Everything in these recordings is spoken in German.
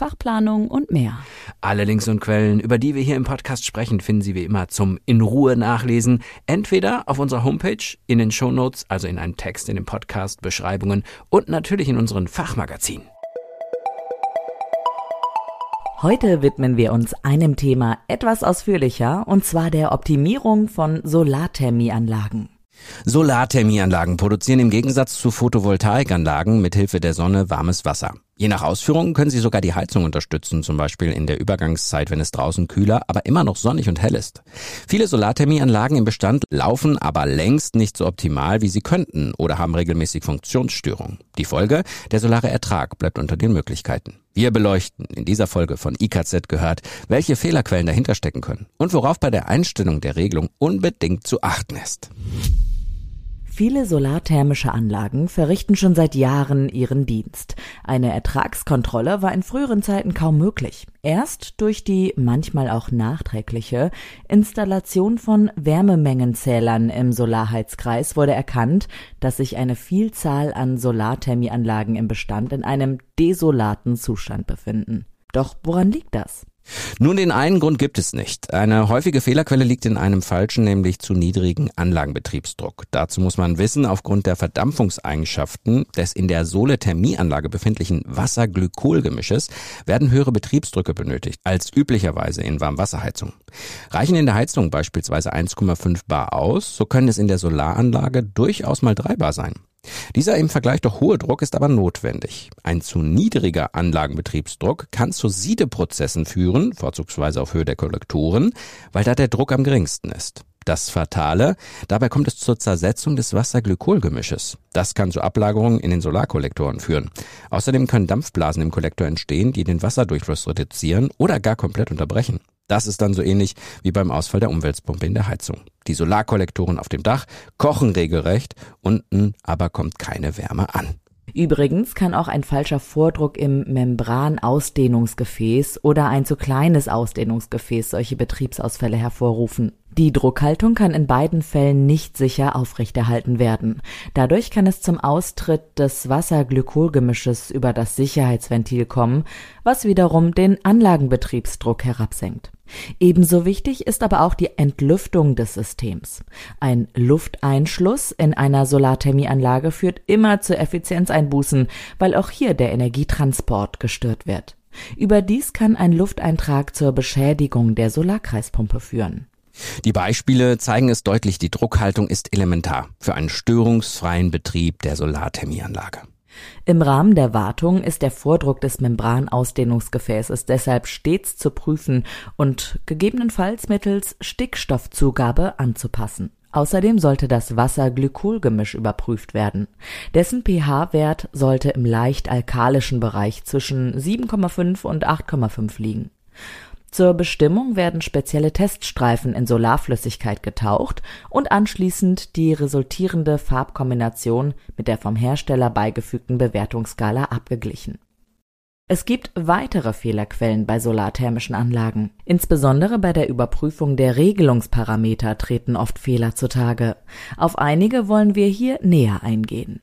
Fachplanung und mehr. Alle Links und Quellen, über die wir hier im Podcast sprechen, finden Sie wie immer zum in Ruhe nachlesen, entweder auf unserer Homepage, in den Shownotes, also in einem Text in den Podcast, Beschreibungen und natürlich in unseren Fachmagazinen. Heute widmen wir uns einem Thema etwas ausführlicher, und zwar der Optimierung von Solarthermieanlagen. Solarthermieanlagen produzieren im Gegensatz zu Photovoltaikanlagen mit Hilfe der Sonne warmes Wasser. Je nach Ausführung können sie sogar die Heizung unterstützen, zum Beispiel in der Übergangszeit, wenn es draußen kühler, aber immer noch sonnig und hell ist. Viele Solarthermieanlagen im Bestand laufen aber längst nicht so optimal, wie sie könnten oder haben regelmäßig Funktionsstörungen. Die Folge, der solare Ertrag bleibt unter den Möglichkeiten. Wir beleuchten in dieser Folge von IKZ gehört, welche Fehlerquellen dahinter stecken können und worauf bei der Einstellung der Regelung unbedingt zu achten ist. Viele solarthermische Anlagen verrichten schon seit Jahren ihren Dienst. Eine Ertragskontrolle war in früheren Zeiten kaum möglich. Erst durch die manchmal auch nachträgliche Installation von Wärmemengenzählern im Solarheizkreis wurde erkannt, dass sich eine Vielzahl an Solarthermieanlagen im Bestand in einem desolaten Zustand befinden. Doch woran liegt das? Nun, den einen Grund gibt es nicht. Eine häufige Fehlerquelle liegt in einem falschen, nämlich zu niedrigen Anlagenbetriebsdruck. Dazu muss man wissen, aufgrund der Verdampfungseigenschaften des in der Solethermieanlage befindlichen Wasser-Glykol-Gemisches werden höhere Betriebsdrücke benötigt als üblicherweise in Warmwasserheizung. Reichen in der Heizung beispielsweise 1,5 bar aus, so können es in der Solaranlage durchaus mal 3 bar sein. Dieser im Vergleich doch hohe Druck ist aber notwendig. Ein zu niedriger Anlagenbetriebsdruck kann zu Siedeprozessen führen, vorzugsweise auf Höhe der Kollektoren, weil da der Druck am geringsten ist. Das Fatale, dabei kommt es zur Zersetzung des Wasser-Glykol-Gemisches. Das kann zu Ablagerungen in den Solarkollektoren führen. Außerdem können Dampfblasen im Kollektor entstehen, die den Wasserdurchfluss reduzieren oder gar komplett unterbrechen. Das ist dann so ähnlich wie beim Ausfall der Umweltpumpe in der Heizung. Die Solarkollektoren auf dem Dach kochen regelrecht, unten aber kommt keine Wärme an. Übrigens kann auch ein falscher Vordruck im Membranausdehnungsgefäß oder ein zu kleines Ausdehnungsgefäß solche Betriebsausfälle hervorrufen. Die Druckhaltung kann in beiden Fällen nicht sicher aufrechterhalten werden. Dadurch kann es zum Austritt des Wasser-Glykol-Gemisches über das Sicherheitsventil kommen, was wiederum den Anlagenbetriebsdruck herabsenkt. Ebenso wichtig ist aber auch die Entlüftung des Systems. Ein Lufteinschluss in einer Solarthermieanlage führt immer zu Effizienzeinbußen, weil auch hier der Energietransport gestört wird. Überdies kann ein Lufteintrag zur Beschädigung der Solarkreispumpe führen. Die Beispiele zeigen es deutlich, die Druckhaltung ist elementar für einen störungsfreien Betrieb der Solarthermieanlage. Im Rahmen der Wartung ist der Vordruck des Membranausdehnungsgefäßes deshalb stets zu prüfen und gegebenenfalls mittels Stickstoffzugabe anzupassen. Außerdem sollte das Wasser-Glykol-Gemisch überprüft werden. Dessen pH-Wert sollte im leicht alkalischen Bereich zwischen 7,5 und 8,5 liegen. Zur Bestimmung werden spezielle Teststreifen in Solarflüssigkeit getaucht und anschließend die resultierende Farbkombination mit der vom Hersteller beigefügten Bewertungsskala abgeglichen. Es gibt weitere Fehlerquellen bei solarthermischen Anlagen. Insbesondere bei der Überprüfung der Regelungsparameter treten oft Fehler zutage. Auf einige wollen wir hier näher eingehen.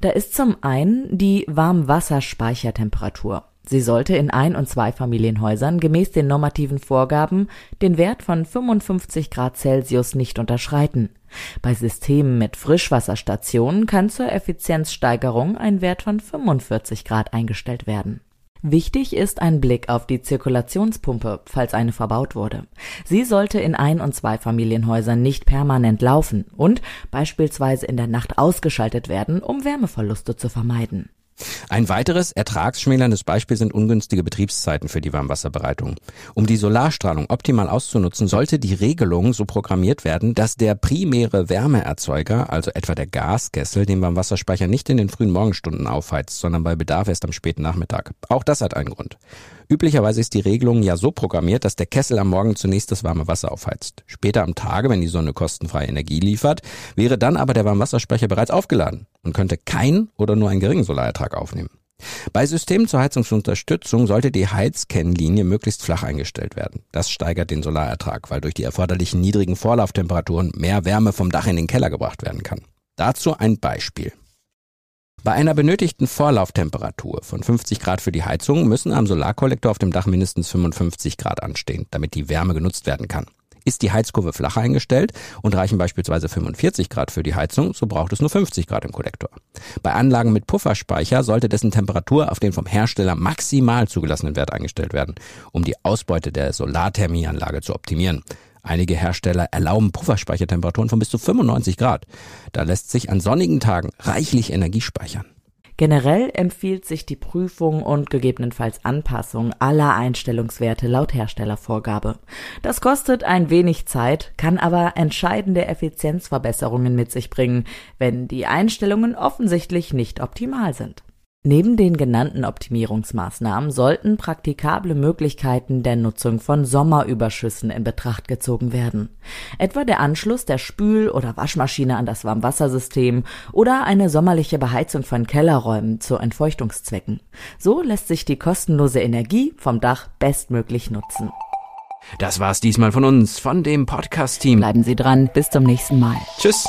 Da ist zum einen die Warmwasserspeichertemperatur. Sie sollte in Ein- und Zweifamilienhäusern gemäß den normativen Vorgaben den Wert von 55 Grad Celsius nicht unterschreiten. Bei Systemen mit Frischwasserstationen kann zur Effizienzsteigerung ein Wert von 45 Grad eingestellt werden. Wichtig ist ein Blick auf die Zirkulationspumpe, falls eine verbaut wurde. Sie sollte in Ein- und Zweifamilienhäusern nicht permanent laufen und beispielsweise in der Nacht ausgeschaltet werden, um Wärmeverluste zu vermeiden. Ein weiteres ertragsschmälerndes Beispiel sind ungünstige Betriebszeiten für die Warmwasserbereitung. Um die Solarstrahlung optimal auszunutzen, sollte die Regelung so programmiert werden, dass der primäre Wärmeerzeuger, also etwa der Gaskessel, den Warmwasserspeicher nicht in den frühen Morgenstunden aufheizt, sondern bei Bedarf erst am späten Nachmittag. Auch das hat einen Grund. Üblicherweise ist die Regelung ja so programmiert, dass der Kessel am Morgen zunächst das warme Wasser aufheizt. Später am Tage, wenn die Sonne kostenfreie Energie liefert, wäre dann aber der Warmwasserspeicher bereits aufgeladen und könnte kein oder nur einen geringen Solarertrag aufnehmen. Bei Systemen zur Heizungsunterstützung sollte die Heizkennlinie möglichst flach eingestellt werden. Das steigert den Solarertrag, weil durch die erforderlichen niedrigen Vorlauftemperaturen mehr Wärme vom Dach in den Keller gebracht werden kann. Dazu ein Beispiel. Bei einer benötigten Vorlauftemperatur von 50 Grad für die Heizung müssen am Solarkollektor auf dem Dach mindestens 55 Grad anstehen, damit die Wärme genutzt werden kann. Ist die Heizkurve flacher eingestellt und reichen beispielsweise 45 Grad für die Heizung, so braucht es nur 50 Grad im Kollektor. Bei Anlagen mit Pufferspeicher sollte dessen Temperatur auf den vom Hersteller maximal zugelassenen Wert eingestellt werden, um die Ausbeute der Solarthermieanlage zu optimieren. Einige Hersteller erlauben Pufferspeichertemperaturen von bis zu 95 Grad. Da lässt sich an sonnigen Tagen reichlich Energie speichern. Generell empfiehlt sich die Prüfung und gegebenenfalls Anpassung aller Einstellungswerte laut Herstellervorgabe. Das kostet ein wenig Zeit, kann aber entscheidende Effizienzverbesserungen mit sich bringen, wenn die Einstellungen offensichtlich nicht optimal sind. Neben den genannten Optimierungsmaßnahmen sollten praktikable Möglichkeiten der Nutzung von Sommerüberschüssen in Betracht gezogen werden, etwa der Anschluss der Spül- oder Waschmaschine an das Warmwassersystem oder eine sommerliche Beheizung von Kellerräumen zu Entfeuchtungszwecken. So lässt sich die kostenlose Energie vom Dach bestmöglich nutzen. Das war's diesmal von uns, von dem Podcast-Team. Bleiben Sie dran, bis zum nächsten Mal. Tschüss.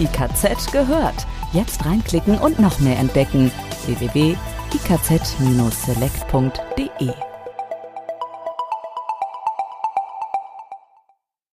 IKZ gehört Jetzt reinklicken und noch mehr entdecken. www.ikz-select.de